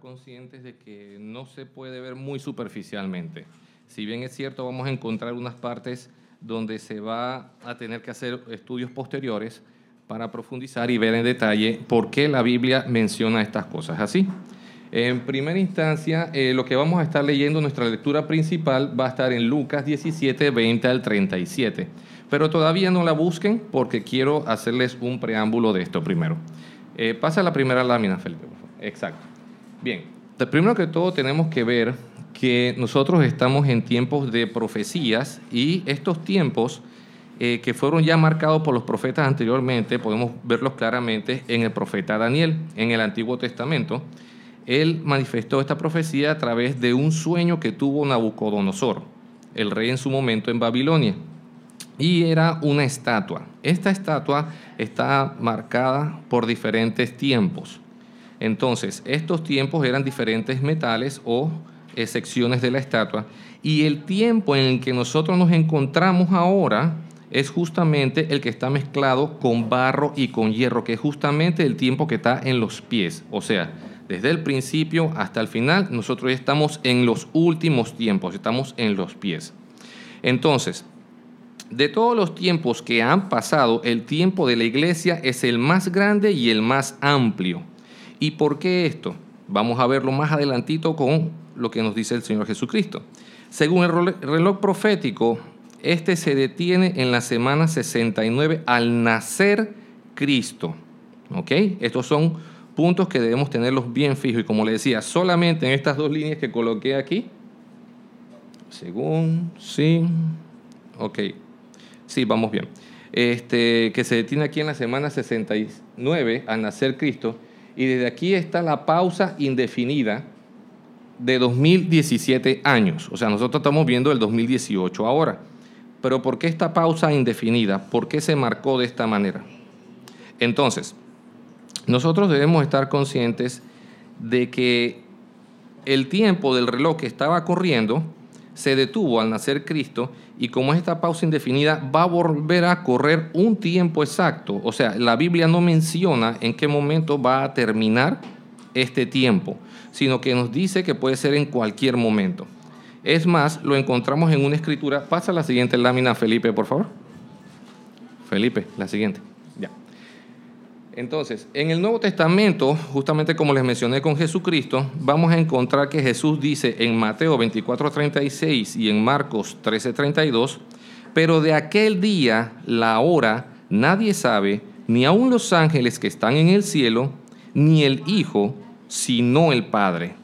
conscientes de que no se puede ver muy superficialmente. Si bien es cierto, vamos a encontrar unas partes donde se va a tener que hacer estudios posteriores para profundizar y ver en detalle por qué la Biblia menciona estas cosas así. En primera instancia, eh, lo que vamos a estar leyendo, nuestra lectura principal va a estar en Lucas 17, 20 al 37. Pero todavía no la busquen porque quiero hacerles un preámbulo de esto primero. Eh, pasa la primera lámina, Felipe. Exacto. Bien, primero que todo tenemos que ver que nosotros estamos en tiempos de profecías y estos tiempos eh, que fueron ya marcados por los profetas anteriormente, podemos verlos claramente en el profeta Daniel, en el Antiguo Testamento. Él manifestó esta profecía a través de un sueño que tuvo Nabucodonosor, el rey en su momento en Babilonia. Y era una estatua. Esta estatua está marcada por diferentes tiempos. Entonces, estos tiempos eran diferentes metales o eh, secciones de la estatua y el tiempo en el que nosotros nos encontramos ahora es justamente el que está mezclado con barro y con hierro, que es justamente el tiempo que está en los pies. O sea, desde el principio hasta el final, nosotros estamos en los últimos tiempos, estamos en los pies. Entonces, de todos los tiempos que han pasado, el tiempo de la iglesia es el más grande y el más amplio. ¿Y por qué esto? Vamos a verlo más adelantito con lo que nos dice el Señor Jesucristo. Según el reloj profético, este se detiene en la semana 69 al nacer Cristo. ¿Ok? Estos son puntos que debemos tenerlos bien fijos. Y como le decía, solamente en estas dos líneas que coloqué aquí, según, sí, ok, sí, vamos bien. Este, que se detiene aquí en la semana 69 al nacer Cristo y desde aquí está la pausa indefinida de 2017 años. O sea, nosotros estamos viendo el 2018 ahora. Pero ¿por qué esta pausa indefinida? ¿Por qué se marcó de esta manera? Entonces, nosotros debemos estar conscientes de que el tiempo del reloj que estaba corriendo se detuvo al nacer Cristo y como esta pausa indefinida va a volver a correr un tiempo exacto. O sea, la Biblia no menciona en qué momento va a terminar este tiempo, sino que nos dice que puede ser en cualquier momento. Es más, lo encontramos en una escritura. Pasa la siguiente lámina, Felipe, por favor. Felipe, la siguiente. Entonces, en el Nuevo Testamento, justamente como les mencioné con Jesucristo, vamos a encontrar que Jesús dice en Mateo 24:36 y en Marcos 13:32, pero de aquel día, la hora, nadie sabe, ni aun los ángeles que están en el cielo, ni el Hijo, sino el Padre.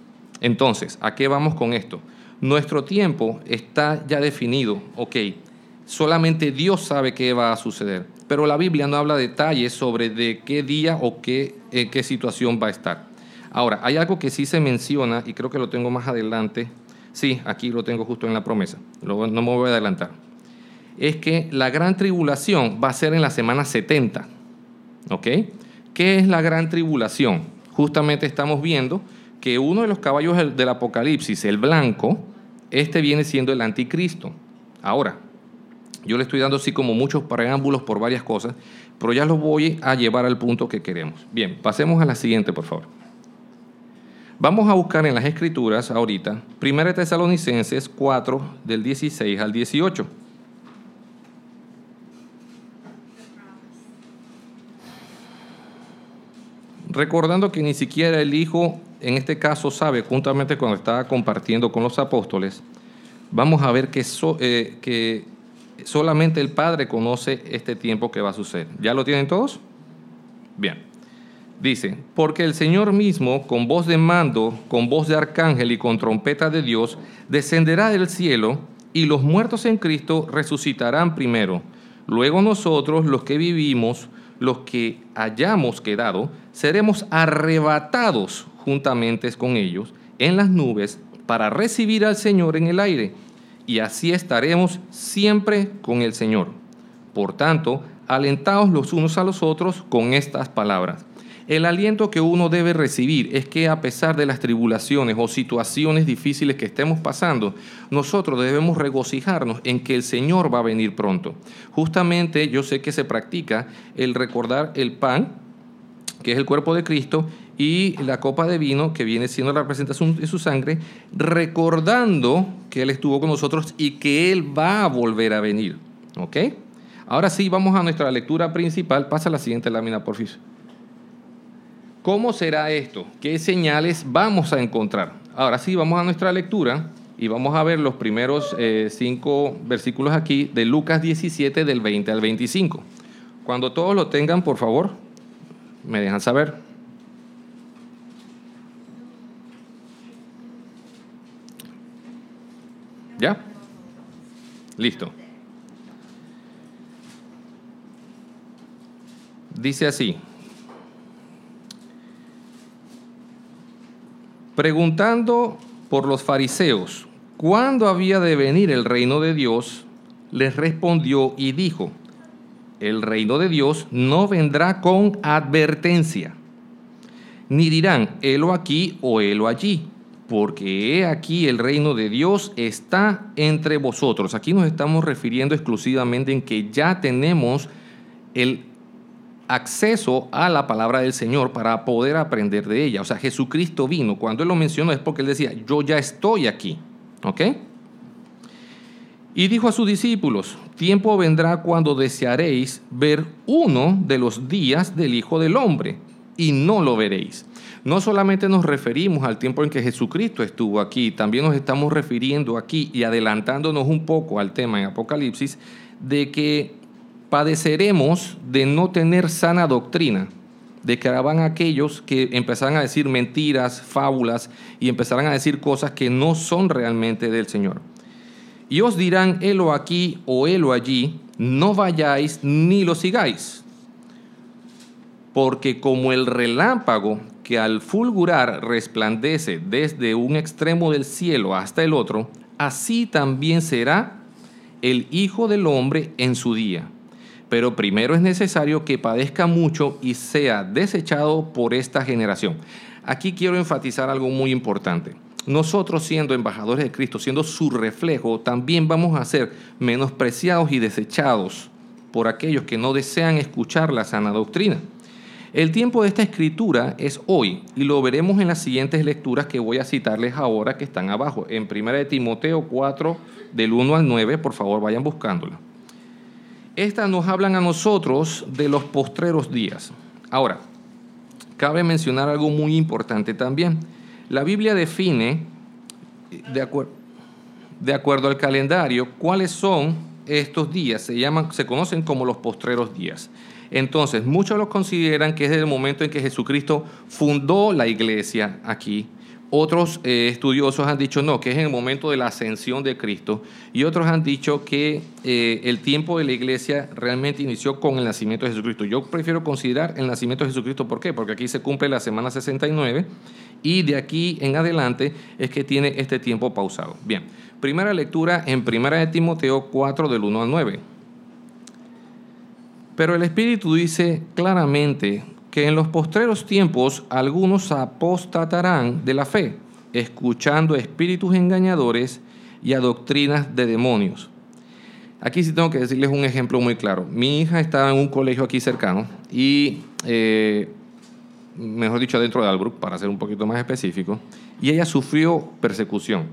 Entonces, ¿a qué vamos con esto? Nuestro tiempo está ya definido, ok, solamente Dios sabe qué va a suceder pero la Biblia no habla detalles sobre de qué día o qué, qué situación va a estar. Ahora, hay algo que sí se menciona, y creo que lo tengo más adelante, sí, aquí lo tengo justo en la promesa, no me voy a adelantar, es que la gran tribulación va a ser en la semana 70, ¿ok? ¿Qué es la gran tribulación? Justamente estamos viendo que uno de los caballos del Apocalipsis, el blanco, este viene siendo el anticristo. Ahora, yo le estoy dando así como muchos preámbulos por varias cosas, pero ya los voy a llevar al punto que queremos. Bien, pasemos a la siguiente, por favor. Vamos a buscar en las escrituras ahorita, 1 Tesalonicenses 4, del 16 al 18. Recordando que ni siquiera el Hijo, en este caso, sabe, juntamente cuando estaba compartiendo con los apóstoles, vamos a ver que, eh, que solamente el Padre conoce este tiempo que va a suceder. ¿Ya lo tienen todos? Bien. Dice, porque el Señor mismo, con voz de mando, con voz de arcángel y con trompeta de Dios, descenderá del cielo y los muertos en Cristo resucitarán primero. Luego nosotros, los que vivimos, los que hayamos quedado, seremos arrebatados juntamente con ellos en las nubes para recibir al Señor en el aire y así estaremos siempre con el Señor. Por tanto, alentaos los unos a los otros con estas palabras. El aliento que uno debe recibir es que a pesar de las tribulaciones o situaciones difíciles que estemos pasando, nosotros debemos regocijarnos en que el Señor va a venir pronto. Justamente yo sé que se practica el recordar el pan, que es el cuerpo de Cristo, y la copa de vino, que viene siendo la representación de su sangre, recordando que Él estuvo con nosotros y que Él va a volver a venir. ¿Ok? Ahora sí, vamos a nuestra lectura principal. Pasa la siguiente lámina, por favor. ¿Cómo será esto? ¿Qué señales vamos a encontrar? Ahora sí, vamos a nuestra lectura y vamos a ver los primeros eh, cinco versículos aquí de Lucas 17 del 20 al 25. Cuando todos lo tengan, por favor, me dejan saber. ¿Ya? Listo. Dice así. Preguntando por los fariseos, ¿cuándo había de venir el reino de Dios? Les respondió y dijo, el reino de Dios no vendrá con advertencia, ni dirán, helo aquí o helo allí, porque he aquí el reino de Dios está entre vosotros. Aquí nos estamos refiriendo exclusivamente en que ya tenemos el acceso a la palabra del Señor para poder aprender de ella. O sea, Jesucristo vino. Cuando Él lo mencionó es porque Él decía, yo ya estoy aquí. ¿Ok? Y dijo a sus discípulos, tiempo vendrá cuando desearéis ver uno de los días del Hijo del Hombre y no lo veréis. No solamente nos referimos al tiempo en que Jesucristo estuvo aquí, también nos estamos refiriendo aquí y adelantándonos un poco al tema en Apocalipsis de que padeceremos de no tener sana doctrina, de que van aquellos que empezarán a decir mentiras, fábulas y empezarán a decir cosas que no son realmente del Señor. Y os dirán, helo aquí o helo allí, no vayáis ni lo sigáis. Porque como el relámpago que al fulgurar resplandece desde un extremo del cielo hasta el otro, así también será el Hijo del Hombre en su día pero primero es necesario que padezca mucho y sea desechado por esta generación. Aquí quiero enfatizar algo muy importante. Nosotros siendo embajadores de Cristo, siendo su reflejo, también vamos a ser menospreciados y desechados por aquellos que no desean escuchar la sana doctrina. El tiempo de esta escritura es hoy y lo veremos en las siguientes lecturas que voy a citarles ahora que están abajo. En 1 de Timoteo 4, del 1 al 9, por favor vayan buscándola. Estas nos hablan a nosotros de los postreros días. Ahora, cabe mencionar algo muy importante también. La Biblia define, de, de acuerdo al calendario, cuáles son estos días. Se, llaman, se conocen como los postreros días. Entonces, muchos los consideran que es el momento en que Jesucristo fundó la iglesia aquí otros eh, estudiosos han dicho no, que es en el momento de la ascensión de Cristo. Y otros han dicho que eh, el tiempo de la iglesia realmente inició con el nacimiento de Jesucristo. Yo prefiero considerar el nacimiento de Jesucristo. ¿Por qué? Porque aquí se cumple la semana 69 y de aquí en adelante es que tiene este tiempo pausado. Bien, primera lectura en primera de Timoteo 4 del 1 al 9. Pero el Espíritu dice claramente que en los postreros tiempos algunos apostatarán de la fe, escuchando espíritus engañadores y a doctrinas de demonios. Aquí sí tengo que decirles un ejemplo muy claro. Mi hija estaba en un colegio aquí cercano y, eh, mejor dicho, dentro de Albrook, para ser un poquito más específico, y ella sufrió persecución.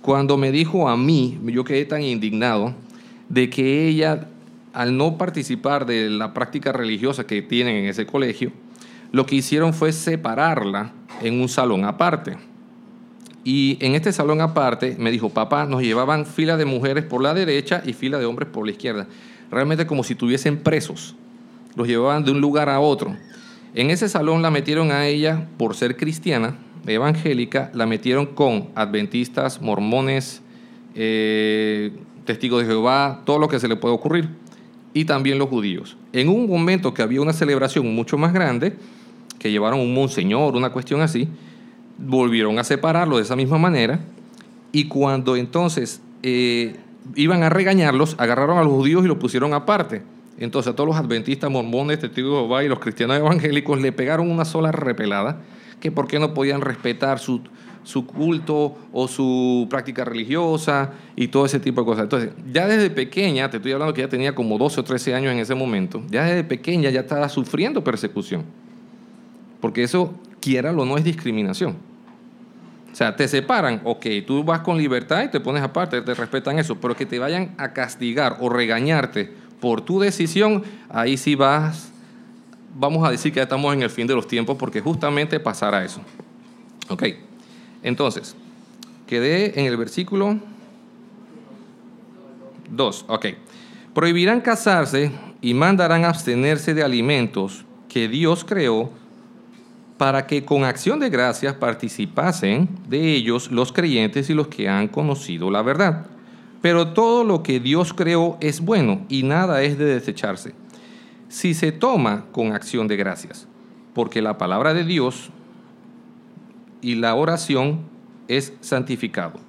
Cuando me dijo a mí, yo quedé tan indignado de que ella al no participar de la práctica religiosa que tienen en ese colegio, lo que hicieron fue separarla en un salón aparte. Y en este salón aparte me dijo, papá, nos llevaban fila de mujeres por la derecha y fila de hombres por la izquierda. Realmente como si tuviesen presos. Los llevaban de un lugar a otro. En ese salón la metieron a ella por ser cristiana, evangélica, la metieron con adventistas, mormones, eh, testigos de Jehová, todo lo que se le puede ocurrir y también los judíos. En un momento que había una celebración mucho más grande, que llevaron un monseñor, una cuestión así, volvieron a separarlo de esa misma manera y cuando entonces eh, iban a regañarlos, agarraron a los judíos y los pusieron aparte. Entonces a todos los adventistas, mormones, testigos de Jehová y los cristianos evangélicos le pegaron una sola repelada, que por qué no podían respetar su, su culto o su práctica religiosa y todo ese tipo de cosas. Entonces, ya desde pequeña, te estoy hablando que ya tenía como 12 o 13 años en ese momento, ya desde pequeña ya estaba sufriendo persecución. porque eso, quiera o no, es discriminación. O sea, te separan, ok, tú vas con libertad y te pones aparte, te respetan eso, pero que te vayan a castigar o regañarte por tu decisión, ahí sí vas, vamos a decir que ya estamos en el fin de los tiempos porque justamente pasará eso. Ok, entonces, quedé en el versículo 2, ok. Prohibirán casarse y mandarán abstenerse de alimentos que Dios creó para que con acción de gracias participasen de ellos los creyentes y los que han conocido la verdad. Pero todo lo que Dios creó es bueno y nada es de desecharse, si se toma con acción de gracias, porque la palabra de Dios y la oración es santificado.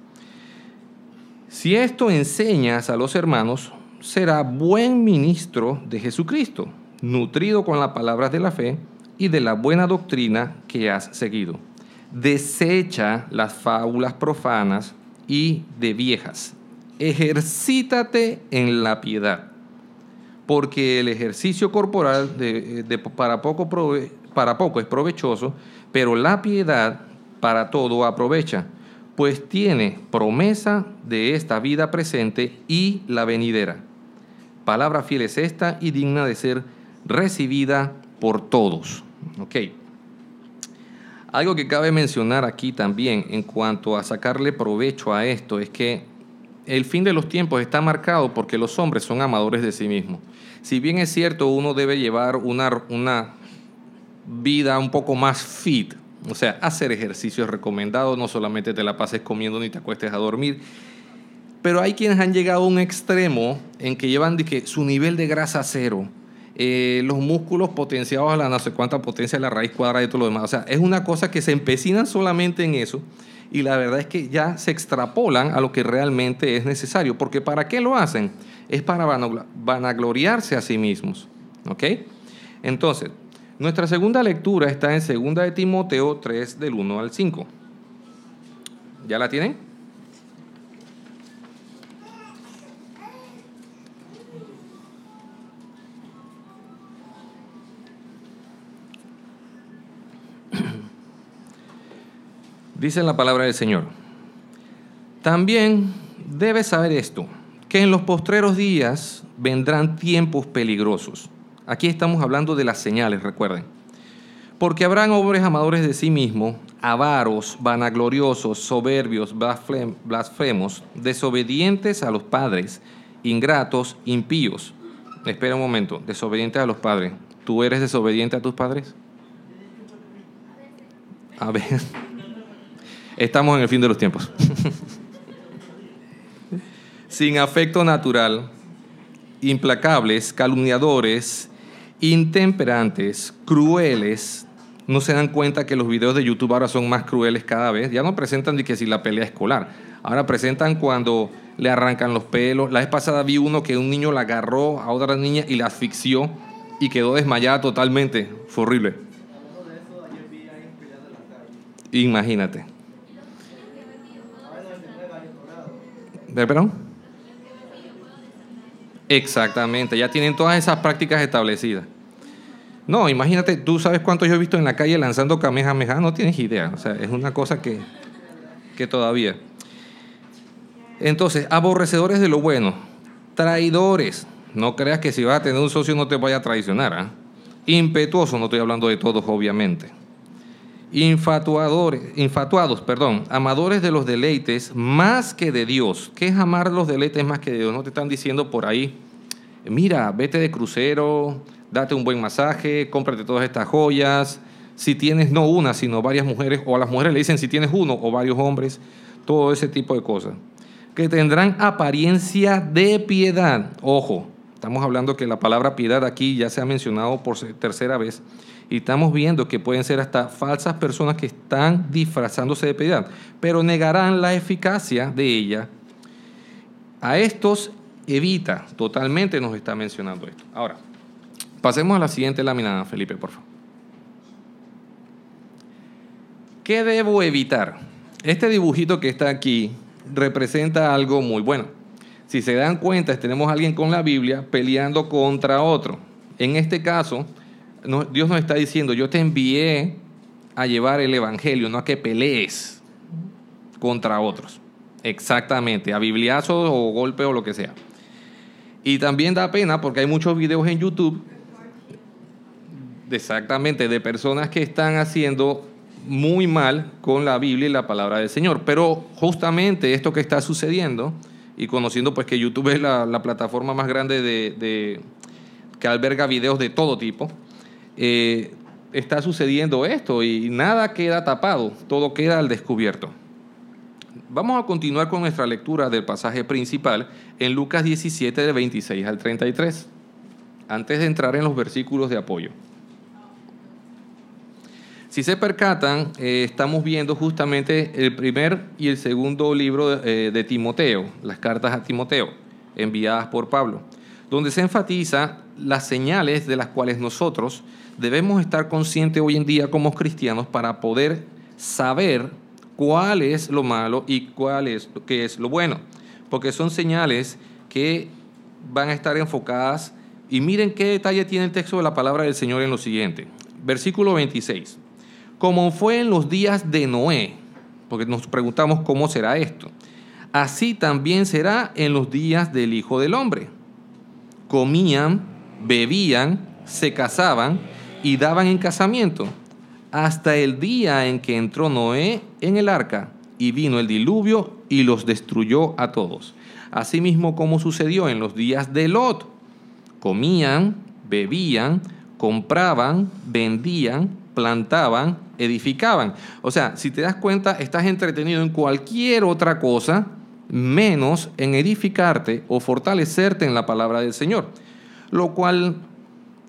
Si esto enseñas a los hermanos, será buen ministro de Jesucristo, nutrido con las palabras de la fe, y de la buena doctrina que has seguido. Desecha las fábulas profanas y de viejas. Ejercítate en la piedad, porque el ejercicio corporal para, poco para poco es provechoso, pero la piedad para todo aprovecha, pues tiene promesa de esta vida presente y la venidera. Palabra fiel es esta y digna de ser recibida por todos. Algo que cabe mencionar aquí también en cuanto a sacarle provecho a esto es que el fin de los tiempos está marcado porque los hombres son amadores de sí mismos. Si bien es cierto, uno debe llevar una, una vida un poco más fit, o sea, hacer ejercicio es recomendado, no solamente te la pases comiendo ni te acuestes a dormir, pero hay quienes han llegado a un extremo en que llevan de que su nivel de grasa cero, eh, los músculos potenciados a la no sé cuánta potencia de la raíz cuadrada y todo lo demás. O sea, es una cosa que se empecinan solamente en eso y la verdad es que ya se extrapolan a lo que realmente es necesario. Porque ¿para qué lo hacen? Es para vanagloriarse a sí mismos. ¿Ok? Entonces, nuestra segunda lectura está en 2 de Timoteo 3 del 1 al 5. ¿Ya la tienen? Dice la palabra del Señor. También debes saber esto, que en los postreros días vendrán tiempos peligrosos. Aquí estamos hablando de las señales, recuerden. Porque habrán hombres amadores de sí mismos, avaros, vanagloriosos, soberbios, blasfemos, desobedientes a los padres, ingratos, impíos. Espera un momento, desobedientes a los padres. ¿Tú eres desobediente a tus padres? A ver. Estamos en el fin de los tiempos. Sin afecto natural, implacables, calumniadores, intemperantes, crueles. No se dan cuenta que los videos de YouTube ahora son más crueles cada vez. Ya no presentan de que si la pelea escolar. Ahora presentan cuando le arrancan los pelos. La vez pasada vi uno que un niño la agarró a otra niña y la asfixió y quedó desmayada totalmente. Fue horrible. Imagínate. perdón? Exactamente, ya tienen todas esas prácticas establecidas. No, imagínate, tú sabes cuánto yo he visto en la calle lanzando kamehameha, no tienes idea. O sea, es una cosa que, que todavía. Entonces, aborrecedores de lo bueno, traidores. No creas que si vas a tener un socio no te vaya a traicionar. ¿ah? Impetuoso, no estoy hablando de todos, obviamente infatuadores, infatuados, perdón, amadores de los deleites más que de Dios. ¿Qué es amar los deleites más que de Dios? No te están diciendo por ahí, mira, vete de crucero, date un buen masaje, cómprate todas estas joyas. Si tienes no una, sino varias mujeres, o a las mujeres le dicen si tienes uno o varios hombres, todo ese tipo de cosas. Que tendrán apariencia de piedad. Ojo, estamos hablando que la palabra piedad aquí ya se ha mencionado por tercera vez y estamos viendo que pueden ser hasta falsas personas que están disfrazándose de piedad, pero negarán la eficacia de ella. A estos evita, totalmente nos está mencionando esto. Ahora, pasemos a la siguiente lámina, Felipe, por favor. ¿Qué debo evitar? Este dibujito que está aquí representa algo muy bueno. Si se dan cuenta, tenemos a alguien con la Biblia peleando contra otro. En este caso, Dios nos está diciendo, yo te envié a llevar el Evangelio, no a que pelees contra otros. Exactamente, a bibliazos o golpe o lo que sea. Y también da pena porque hay muchos videos en YouTube, exactamente, de personas que están haciendo muy mal con la Biblia y la palabra del Señor. Pero justamente esto que está sucediendo, y conociendo pues que YouTube es la, plataforma más grande de, que alberga videos de todo tipo, eh, está sucediendo esto y nada queda tapado, todo queda al descubierto. Vamos a continuar con nuestra lectura del pasaje principal en Lucas 17, de 26 al 33, antes de entrar en los versículos de apoyo. Si se percatan, eh, estamos viendo justamente el primer y el segundo libro de, eh, de Timoteo, las cartas a Timoteo, enviadas por Pablo, donde se enfatiza las señales de las cuales nosotros debemos estar conscientes hoy en día como cristianos para poder saber cuál es lo malo y cuál es qué es lo bueno, porque son señales que van a estar enfocadas y miren qué detalle tiene el texto de la palabra del Señor en lo siguiente. Versículo 26. Como fue en los días de Noé, porque nos preguntamos cómo será esto. Así también será en los días del Hijo del Hombre. Comían, bebían, se casaban y daban en casamiento hasta el día en que entró Noé en el arca y vino el diluvio y los destruyó a todos. Asimismo como sucedió en los días de Lot. Comían, bebían, compraban, vendían, plantaban, edificaban. O sea, si te das cuenta, estás entretenido en cualquier otra cosa menos en edificarte o fortalecerte en la palabra del Señor. Lo cual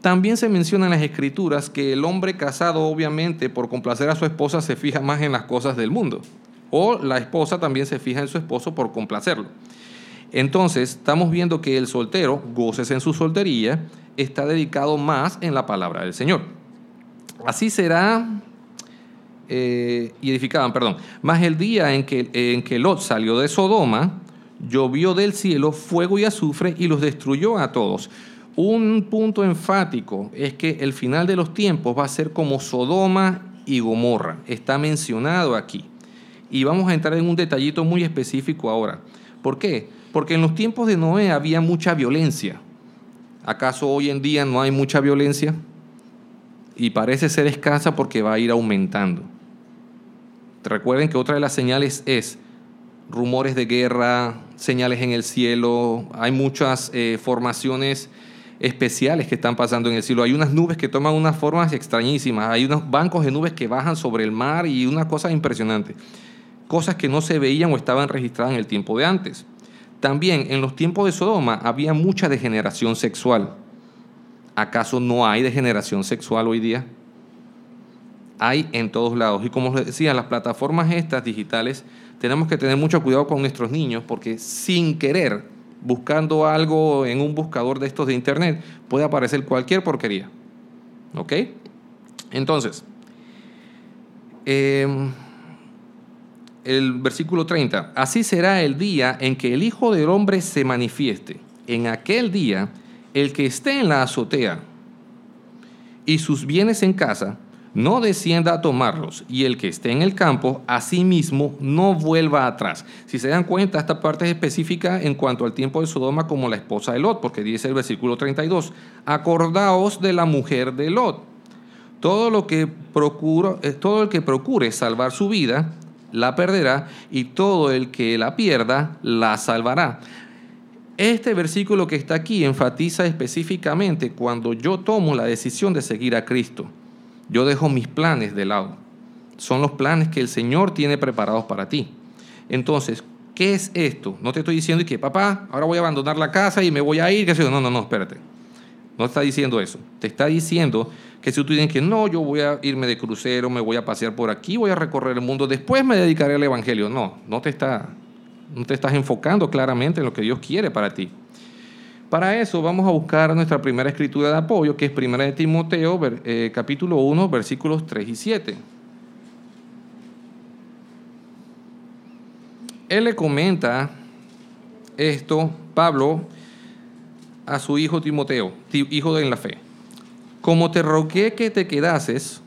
también se menciona en las escrituras que el hombre casado, obviamente, por complacer a su esposa, se fija más en las cosas del mundo. O la esposa también se fija en su esposo por complacerlo. Entonces, estamos viendo que el soltero, goces en su soltería, está dedicado más en la palabra del Señor. Así será, eh, y edificaban, perdón, más el día en que, en que Lot salió de Sodoma, llovió del cielo fuego y azufre y los destruyó a todos. Un punto enfático es que el final de los tiempos va a ser como Sodoma y Gomorra. Está mencionado aquí. Y vamos a entrar en un detallito muy específico ahora. ¿Por qué? Porque en los tiempos de Noé había mucha violencia. ¿Acaso hoy en día no hay mucha violencia? Y parece ser escasa porque va a ir aumentando. Recuerden que otra de las señales es rumores de guerra, señales en el cielo, hay muchas eh, formaciones especiales que están pasando en el cielo. Hay unas nubes que toman unas formas extrañísimas, hay unos bancos de nubes que bajan sobre el mar y una cosa impresionante. Cosas que no se veían o estaban registradas en el tiempo de antes. También en los tiempos de Sodoma había mucha degeneración sexual. ¿Acaso no hay degeneración sexual hoy día? Hay en todos lados. Y como les decía, las plataformas estas digitales tenemos que tener mucho cuidado con nuestros niños porque sin querer buscando algo en un buscador de estos de internet, puede aparecer cualquier porquería. ¿Ok? Entonces, em, el versículo 30, así será el día en que el Hijo del Hombre se manifieste. En aquel día, el que esté en la azotea y sus bienes en casa, no descienda a tomarlos, y el que esté en el campo, asimismo, no vuelva atrás. Si se dan cuenta, esta parte es específica en cuanto al tiempo de Sodoma como la esposa de Lot, porque dice el versículo 32, acordaos de la mujer de Lot. Todo, lo que procura, eh, todo el que procure salvar su vida, la perderá, y todo el que la pierda, la salvará. Este versículo que está aquí enfatiza específicamente cuando yo tomo la decisión de seguir a Cristo. Yo dejo mis planes de lado. Son los planes que el Señor tiene preparados para ti. Entonces, ¿qué es esto? No te estoy diciendo que, papá, ahora voy a abandonar la casa y me voy a ir. No, no, no, espérate. No está diciendo eso. Te está diciendo que si tú dices que no, yo voy a irme de crucero, me voy a pasear por aquí, voy a recorrer el mundo, después me dedicaré al Evangelio. No, no te, está, no te estás enfocando claramente en lo que Dios quiere para ti. Para eso vamos a buscar nuestra primera escritura de apoyo, que es Primera de Timoteo, eh, capítulo 1, versículos 3 y 7. Él le comenta esto, Pablo, a su hijo Timoteo, hijo de la fe. Como te rogué que te quedases,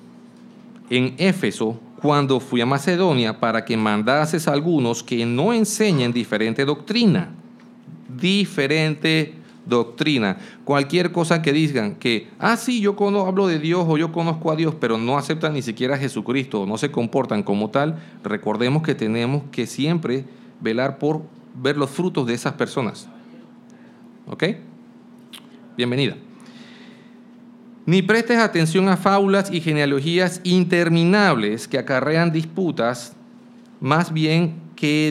en Éfeso cuando fui a Macedonia para que mandases a algunos que no enseñen diferente doctrina. Diferente doctrina. Cualquier cosa que digan que, ah, sí, yo hablo de Dios o yo conozco a Dios, pero no aceptan ni siquiera a Jesucristo, no se comportan como tal, recordemos que tenemos que siempre velar por ver los frutos de esas personas. ¿Ok? Bienvenida. Ni prestes atención a fábulas y genealogías interminables que acarrean disputas, más bien que,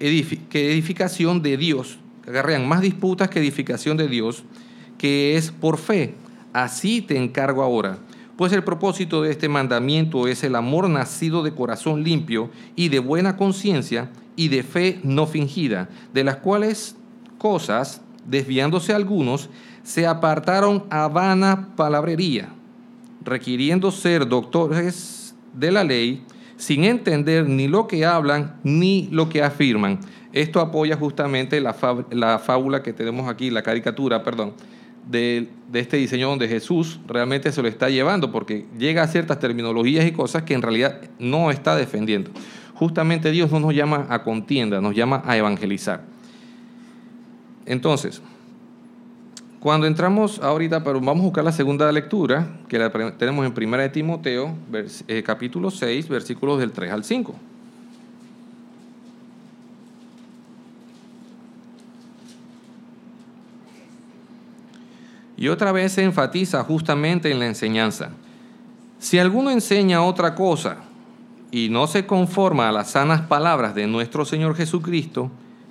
edificación de Dios, que acarrean más disputas que edificación de Dios, que es por fe. Así te encargo ahora. Pues el propósito de este mandamiento es el amor nacido de corazón limpio y de buena conciencia y de fe no fingida, de las cuales cosas, desviándose algunos, se apartaron a vana palabrería, requiriendo ser doctores de la ley, sin entender ni lo que hablan ni lo que afirman. Esto apoya justamente la, fábula que tenemos aquí, la caricatura, perdón, de, de, este diseño donde Jesús realmente se lo está llevando, porque llega a ciertas terminologías y cosas que en realidad no está defendiendo. Justamente Dios no nos llama a contienda, nos llama a evangelizar. Entonces, cuando entramos ahorita, pero vamos a buscar la segunda lectura, que la tenemos en 1 de Timoteo, eh, capítulo 6, versículos del 3 al 5. Y otra vez se enfatiza justamente en la enseñanza. Si alguno enseña otra cosa y no se conforma a las sanas palabras de nuestro Señor Jesucristo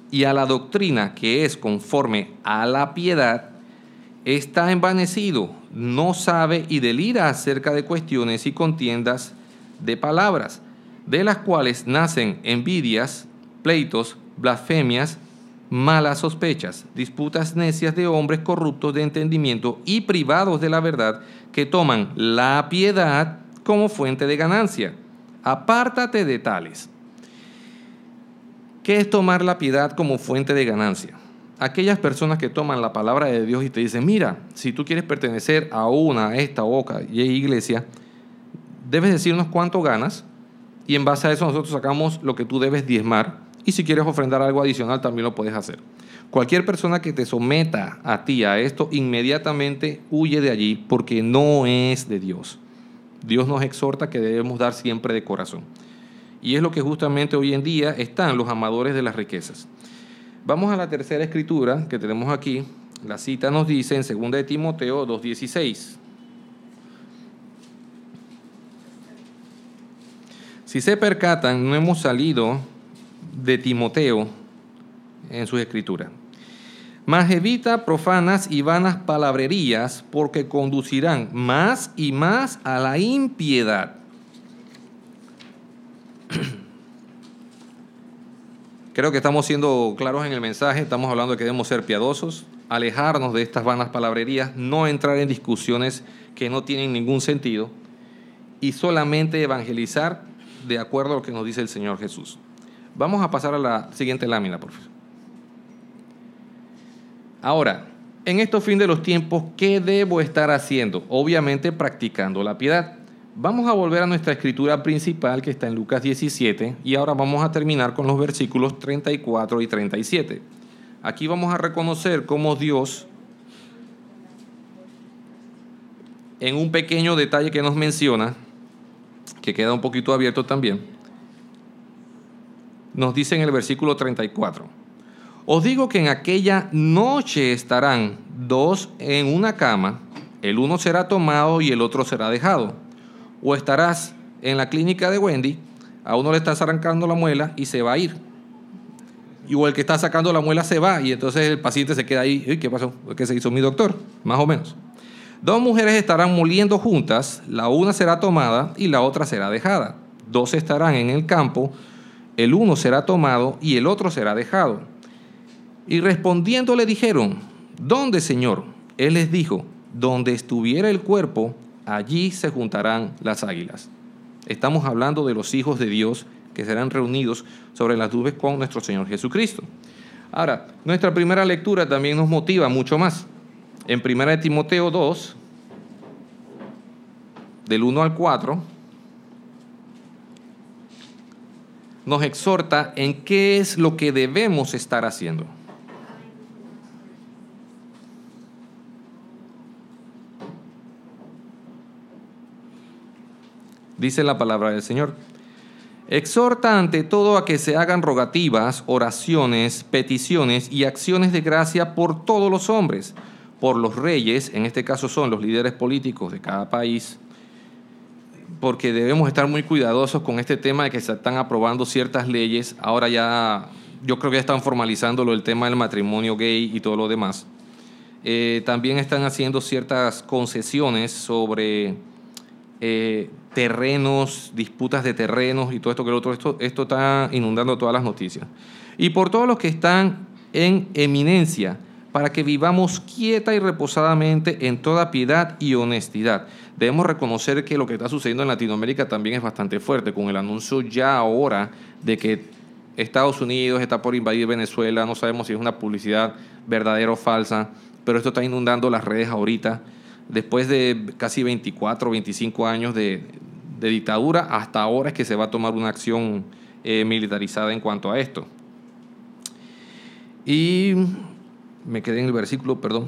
y a la doctrina que es conforme a la piedad, está envanecido, no sabe y delira acerca de cuestiones y contiendas de palabras, de las cuales nacen envidias, pleitos, blasfemias, malas sospechas, disputas necias de hombres corruptos de entendimiento y privados de la verdad, que toman la piedad como fuente de ganancia apártate de tales. ¿Qué es tomar la piedad como fuente de ganancia? Aquellas personas que toman la palabra de Dios y te dicen, mira, si tú quieres pertenecer a una, a esta boca y iglesia, debes decirnos cuánto ganas y en base a eso nosotros sacamos lo que tú debes diezmar y si quieres ofrendar algo adicional también lo puedes hacer. Cualquier persona que te someta a ti a esto, inmediatamente huye de allí porque no es de Dios. Dios nos exhorta que debemos dar siempre de corazón. Y es lo que justamente hoy en día están los amadores de las riquezas. Vamos a la tercera escritura que tenemos aquí. La cita nos dice en 2 de Timoteo 2.16. Si se percatan, no hemos salido de Timoteo en sus escrituras. Mas evita profanas y vanas palabrerías, porque conducirán más y más a la impiedad. Creo que estamos siendo claros en el mensaje, estamos hablando de que debemos ser piadosos, alejarnos de estas vanas palabrerías, no entrar en discusiones que no tienen ningún sentido y solamente evangelizar de acuerdo a lo que nos dice el Señor Jesús. Vamos a pasar a la siguiente lámina, por favor. Ahora, en estos fin de los tiempos, ¿qué debo estar haciendo? Obviamente practicando la piedad. Vamos a volver a nuestra escritura principal que está en Lucas 17 y ahora vamos a terminar con los versículos 34 y 37. Aquí vamos a reconocer cómo Dios, en un pequeño detalle que nos menciona, que queda un poquito abierto también, nos dice en el versículo 34 os digo que en aquella noche estarán dos en una cama, el uno será tomado y el otro será dejado. O estarás en la clínica de Wendy, a uno le estás arrancando la muela y se va a ir. Y o el que está sacando la muela se va y entonces el paciente se queda ahí. ¿Qué pasó? ¿Qué se hizo mi doctor? Más o menos. Dos mujeres estarán moliendo juntas, la una será tomada y la otra será dejada. Dos estarán en el campo, el uno será tomado y el otro será dejado. Y respondiendo le dijeron, ¿dónde, Señor? Él les dijo, donde estuviera el cuerpo, allí se juntarán las águilas. Estamos hablando de los hijos de Dios que serán reunidos sobre las nubes con nuestro Señor Jesucristo. Ahora, nuestra primera lectura también nos motiva mucho más. En 1 Timoteo 2, del 1 al 4, nos exhorta en qué es lo que debemos estar haciendo. Dice la palabra del Señor. Exhorta ante todo a que se hagan rogativas, oraciones, peticiones y acciones de gracia por todos los hombres, por los reyes, en este caso son los líderes políticos de cada país, porque debemos estar muy cuidadosos con este tema de que se están aprobando ciertas leyes. Ahora ya, yo creo que ya están formalizándolo el tema del matrimonio gay y todo lo demás. Eh, también están haciendo ciertas concesiones sobre eh, terrenos, disputas de terrenos y todo esto que lo otro. Esto, esto está inundando todas las noticias. Y por todos los que están en eminencia, para que vivamos quieta y reposadamente en toda piedad y honestidad. Debemos reconocer que lo que está sucediendo en Latinoamérica también es bastante fuerte, con el anuncio ya ahora de que Estados Unidos está por invadir Venezuela, no sabemos si es una publicidad verdadera o falsa, pero esto está inundando las redes ahorita, después de casi 24 o 25 años de, dictadura, hasta ahora es que se va a tomar una acción eh, militarizada en cuanto a esto. Y me quedé en el versículo, perdón,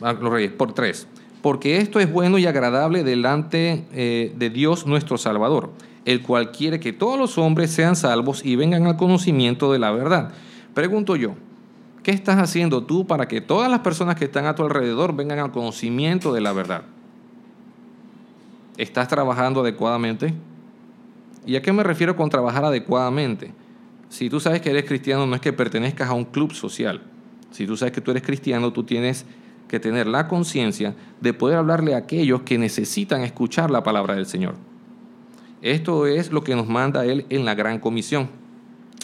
ah, los reyes, por tres. Porque esto es bueno y agradable delante eh, de Dios nuestro Salvador, el cual quiere que todos los hombres sean salvos y vengan al conocimiento de la verdad. Pregunto yo, ¿qué estás haciendo tú para que todas las personas que están a tu alrededor vengan al conocimiento de la verdad? ¿Estás trabajando adecuadamente? ¿Y a qué me refiero con trabajar adecuadamente? Si tú sabes que eres cristiano, no es que pertenezcas a un club social si tú sabes que tú eres cristiano, tú tienes que tener la conciencia de poder hablarle a aquellos que necesitan escuchar la palabra del Señor. Esto es lo que nos manda Él en la gran comisión.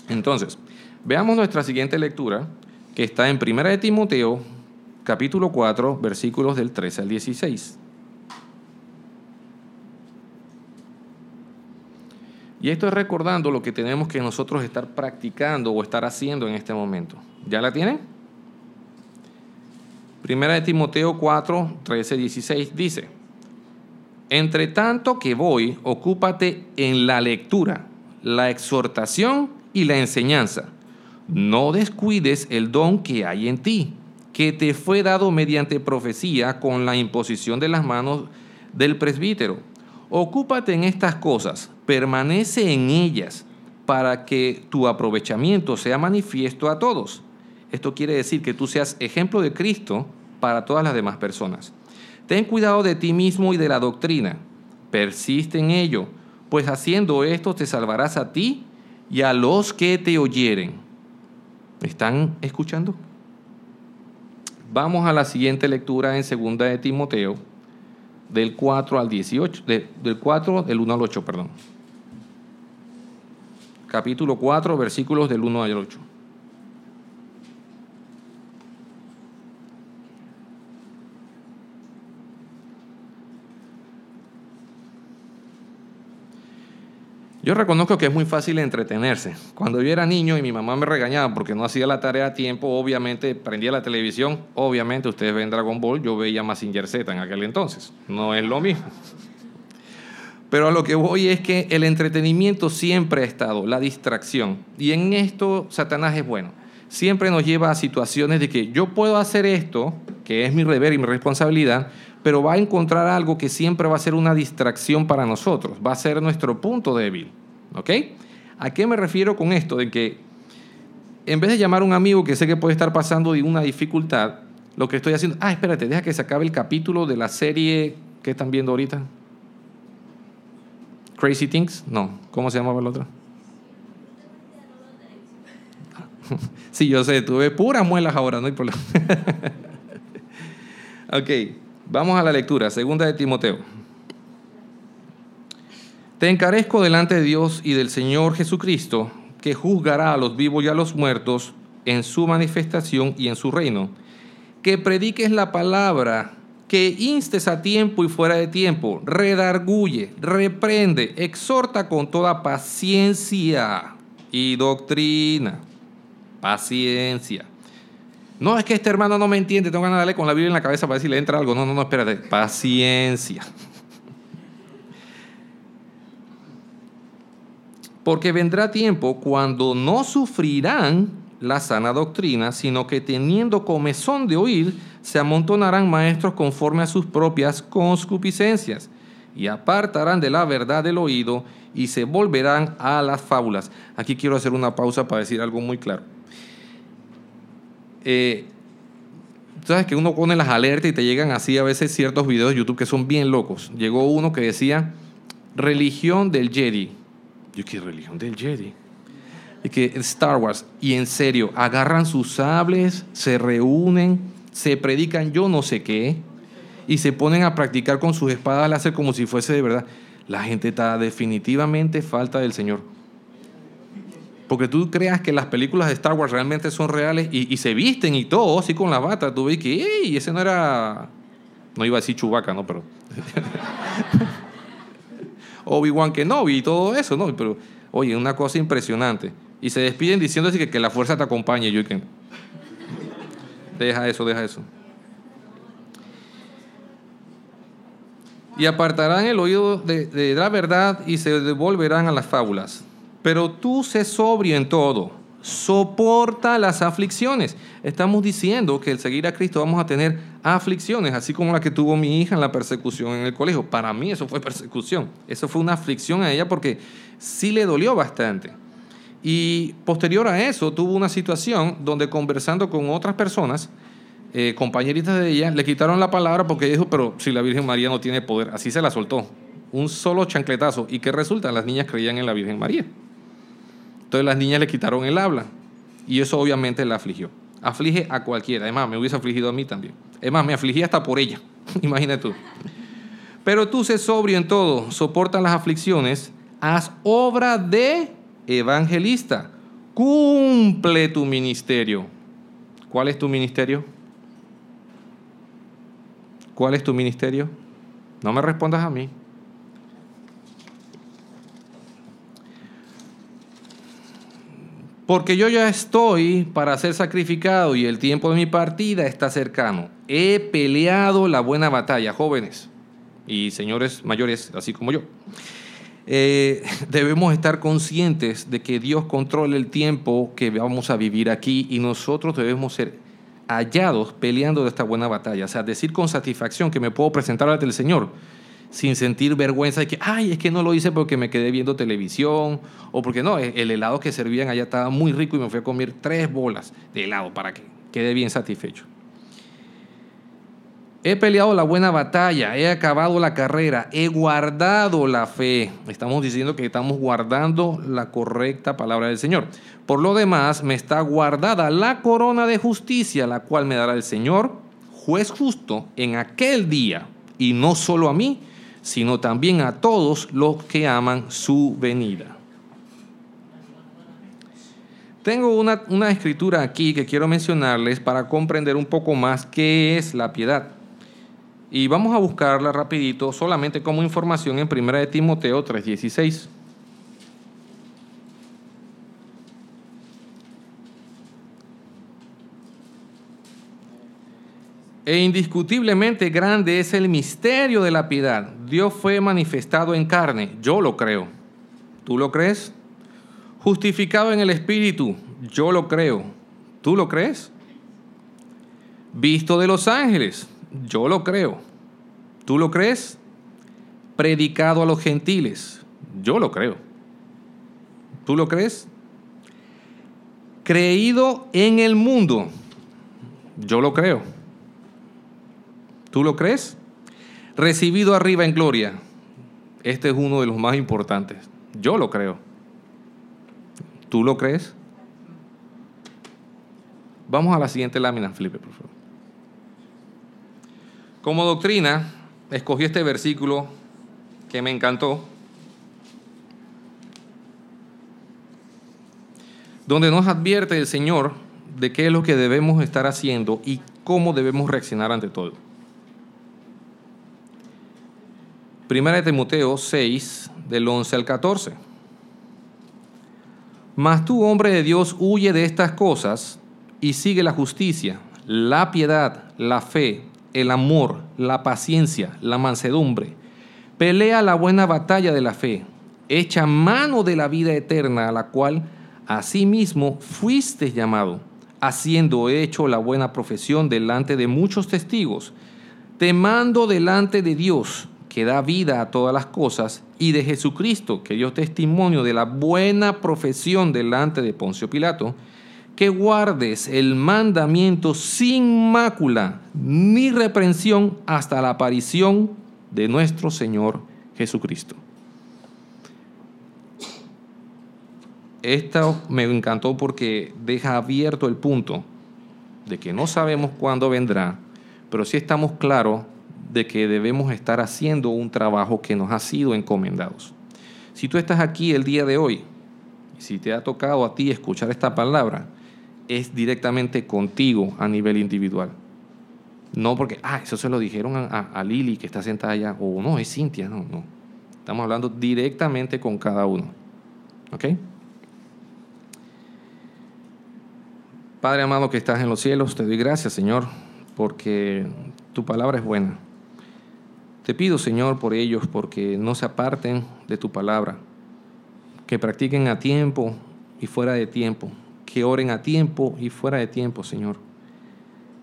Entonces, veamos nuestra siguiente lectura, está en 1 de Timoteo, capítulo 4, versículos del 13 al 16. Y esto es recordando lo que tenemos que nosotros estar practicando o estar haciendo en este momento. ¿Ya la tienen? Primera de Timoteo 4, 13, 16 dice, entre tanto que voy, ocúpate en la lectura, la exhortación y la enseñanza. No descuides el don que hay en ti, que te fue dado mediante profecía con la imposición de las manos del presbítero. Ocúpate en estas cosas, permanece en ellas, para que tu aprovechamiento sea manifiesto a todos. Esto quiere decir que tú seas ejemplo de Cristo para todas las demás personas. Ten cuidado de ti mismo y de la doctrina. Persiste en ello, pues haciendo esto te salvarás a ti y a los que te oyeren. ¿Me están escuchando? Vamos a la siguiente lectura en segunda de Timoteo, del 4 al 18, del 4, del 1 al 8, perdón. Capítulo 4, versículos del 1 al 8. Yo reconozco que es muy fácil entretenerse. Cuando yo era niño y mi mamá me regañaba porque no hacía la tarea a tiempo, obviamente prendía la televisión. Obviamente ustedes ven Dragon Ball, yo veía Massinger Z en aquel entonces. No es lo mismo. Pero a lo que voy es que el entretenimiento siempre ha estado, la distracción. Y en esto Satanás es bueno. Siempre nos lleva a situaciones de que yo puedo hacer esto, que es mi deber y mi responsabilidad, pero va a encontrar algo que siempre va a ser una distracción para nosotros, va a ser nuestro punto débil. ¿Ok? ¿A qué me refiero con esto? De que en vez de llamar a un amigo que sé que puede estar pasando una dificultad, lo que estoy haciendo, ah, espérate, deja que se acabe el capítulo de la serie que están viendo ahorita. Crazy Things, no, ¿cómo se llamaba el otro? Sí, yo sé, tuve puras muelas ahora, no hay problema. ok, Vamos a la lectura, segunda de Timoteo. Te encarezco delante de Dios y del Señor Jesucristo, que juzgará a los vivos y a los muertos en su manifestación y en su reino. Que prediques la palabra, que instes a tiempo y fuera de tiempo, redarguye, reprende, exhorta con toda paciencia y doctrina. Paciencia. No, es que este hermano no me entiende, tengo ganas de darle con la Biblia en la cabeza para ver si le entra algo. No, no, no, espérate, paciencia. Porque vendrá tiempo cuando no sufrirán la sana doctrina, sino que teniendo comezón de oír, se amontonarán maestros conforme a sus propias concupiscencias, y apartarán de la verdad del oído, y se volverán a las fábulas. Aquí quiero hacer una pausa para decir algo muy claro. Eh, sabes que uno pone las alertas y te llegan así a veces ciertos videos de YouTube que son bien locos. Llegó uno que decía, religión del Jedi. Yo, ¿qué religión del Jedi? Y que Star Wars, y en serio, agarran sus sables, se reúnen, se predican yo no sé qué, y se ponen a practicar con sus espadas láser como si fuese de verdad. La gente está definitivamente falta del Señor. Porque tú creas que las películas de Star Wars realmente son reales y, se visten y todo, así con la bata. Tú ves que, ¡ey! Ese no era. No iba a decir Chubaca, ¿no? Pero. Obi-Wan Kenobi y todo eso, ¿no? Pero, oye, una cosa impresionante. Y se despiden diciendo así que, que la fuerza te acompañe. Que. Deja eso, deja eso. Y apartarán el oído de, de la verdad y se devolverán a las fábulas. Pero tú sé sobrio en todo, soporta las aflicciones. Estamos diciendo que el seguir a Cristo vamos a tener aflicciones, así como la que tuvo mi hija en la persecución en el colegio. Para mí eso fue persecución, eso fue una aflicción a ella porque sí le dolió bastante. Y posterior a eso tuvo una situación donde conversando con otras personas, eh, compañeritas de ella, le quitaron la palabra porque dijo, pero si la Virgen María no tiene poder, así se la soltó. Un solo chancletazo. ¿Y qué resulta? Las niñas creían en la Virgen María. Entonces las niñas le quitaron el habla y eso obviamente la afligió. Aflige a cualquiera. Además, me hubiese afligido a mí también. Es más, me afligí hasta por ella. Imagínate tú. Pero tú sé sobrio en todo, soporta las aflicciones, haz obra de evangelista, cumple tu ministerio. ¿Cuál es tu ministerio? ¿Cuál es tu ministerio? No me respondas a mí. Porque yo ya estoy para ser sacrificado y el tiempo de mi partida está cercano. He peleado la buena batalla, jóvenes y señores mayores, así como yo. Eh, debemos estar conscientes de que Dios controla el tiempo que vamos a vivir aquí y nosotros debemos ser hallados peleando de esta buena batalla. O sea, decir con satisfacción que me puedo presentar ante el Señor sin sentir vergüenza de que, ay, es que no lo hice porque me quedé viendo televisión o porque no, el helado que servían allá estaba muy rico y me fui a comer tres bolas de helado para que quede bien satisfecho. He peleado la buena batalla, he acabado la carrera, he guardado la fe. Estamos diciendo que estamos guardando la correcta palabra del Señor. Por lo demás, me está guardada la corona de justicia, la cual me dará el Señor, juez justo, en aquel día, y no solo a mí, sino también a todos los que aman su venida. Tengo una, una, escritura aquí que quiero mencionarles para comprender un poco más qué es la piedad. Y vamos a buscarla rapidito, solamente como información en 1 de Timoteo 3:16. E indiscutiblemente grande es el misterio de la piedad. Dios fue manifestado en carne. Yo lo creo. ¿Tú lo crees? Justificado en el Espíritu. Yo lo creo. ¿Tú lo crees? Visto de los ángeles. Yo lo creo. ¿Tú lo crees? Predicado a los gentiles. Yo lo creo. ¿Tú lo crees? Creído en el mundo. Yo lo creo. ¿Tú lo crees? Recibido arriba en gloria. Este es uno de los más importantes. Yo lo creo. ¿Tú lo crees? Vamos a la siguiente lámina, Felipe, por favor. Como doctrina, escogí este versículo que me encantó, donde nos advierte el Señor de qué es lo que debemos estar haciendo y cómo debemos reaccionar ante todo. Primera de Timoteo 6, del 11 al 14. Mas tú, hombre de Dios, huye de estas cosas y sigue la justicia, la piedad, la fe, el amor, la paciencia, la mansedumbre. Pelea la buena batalla de la fe. echa mano de la vida eterna a la cual asimismo fuiste llamado, haciendo hecho la buena profesión delante de muchos testigos. Te mando delante de Dios, que da vida a todas las cosas, y de Jesucristo, que dio testimonio de la buena profesión delante de Poncio Pilato, que guardes el mandamiento sin mácula ni reprensión hasta la aparición de nuestro Señor Jesucristo. Esta me encantó porque deja abierto el punto de que no sabemos cuándo vendrá, pero sí estamos claros de que debemos estar haciendo un trabajo que nos ha sido encomendados. Si tú estás aquí el día de hoy, si te ha tocado a ti escuchar esta palabra, es directamente contigo a nivel individual. No porque, ah, eso se lo dijeron a, Lili que está sentada allá, o no, es Cintia, no, no. Estamos hablando directamente con cada uno. ¿Ok? Padre amado que estás en los cielos, te doy gracias, Señor, porque tu palabra es buena. Te pido, Señor, por ellos, porque no se aparten de tu palabra, que practiquen a tiempo y fuera de tiempo, que oren a tiempo y fuera de tiempo, Señor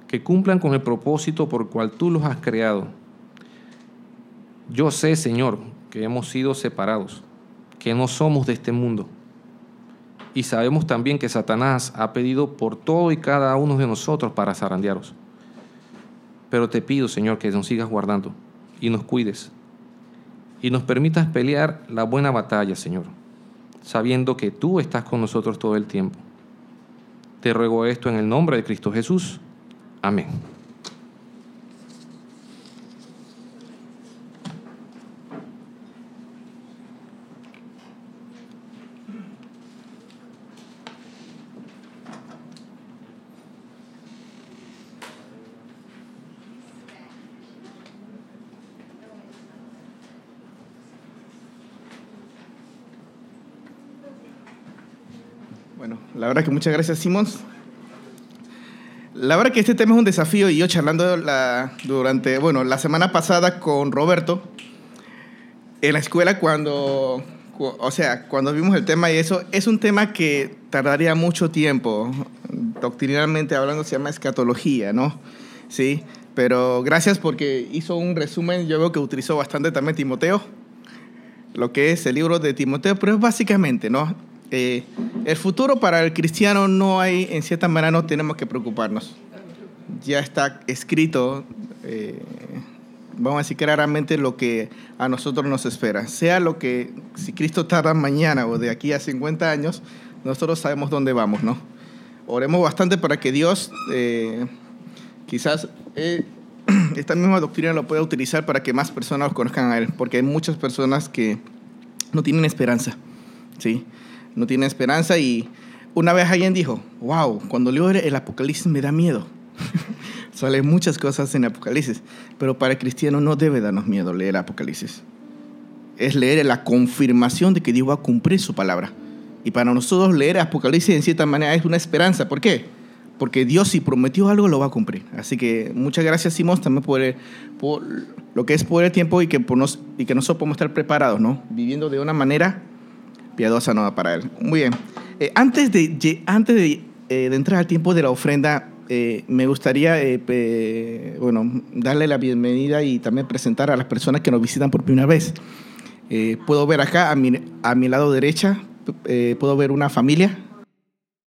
que cumplan con el propósito por cual tú los has creado. Yo sé, Señor, que hemos sido separados, que no somos de este mundo. Y sabemos también que Satanás ha pedido por todo y cada uno de nosotros para zarandearos. Pero te pido, Señor, que nos sigas guardando y nos cuides y nos permitas pelear la buena batalla, Señor, sabiendo que tú estás con nosotros todo el tiempo. Te ruego esto en el nombre de Cristo Jesús. Amén. Bueno, la verdad que muchas gracias, Simons. La verdad que este tema es un desafío y yo charlando la, durante, bueno, la semana pasada con Roberto, en la escuela cuando, o sea, cuando vimos el tema y eso, es un tema que tardaría mucho tiempo, doctrinalmente hablando se llama escatología, ¿no? Sí, pero gracias porque hizo un resumen, yo veo que utilizó bastante también Timoteo, lo que es el libro de Timoteo, pero es básicamente, ¿no? Eh, el futuro para el cristiano no hay, en cierta manera no tenemos que preocuparnos. Ya está escrito, eh, vamos a decir claramente lo que a nosotros nos espera. Sea lo que, si Cristo tarda mañana o de aquí a 50 años, nosotros sabemos dónde vamos, ¿no? Oremos bastante para que Dios eh, quizás esta misma doctrina lo pueda utilizar para que más personas conozcan a Él, porque hay muchas personas que no tienen esperanza, ¿sí? No tiene esperanza y una vez alguien dijo, wow, cuando leo el Apocalipsis me da miedo. Salen muchas cosas en Apocalipsis, pero para el cristiano no debe darnos miedo leer Apocalipsis. Es leer la confirmación de que Dios va a cumplir su palabra. Y para nosotros leer Apocalipsis en cierta manera es una esperanza. ¿Por qué? Porque Dios si prometió algo lo va a cumplir. Así que muchas gracias Simón también por, por lo que es por el tiempo y que, por nos, y que nosotros podemos estar preparados, ¿no? Viviendo de una manera piadosa no va para él. Muy bien. Eh, antes de, antes eh, de, entrar al tiempo de la ofrenda, eh, me gustaría bueno, darle la bienvenida y también presentar a las personas que nos visitan por primera vez. puedo ver acá a mi, a mi lado derecha, puedo ver una familia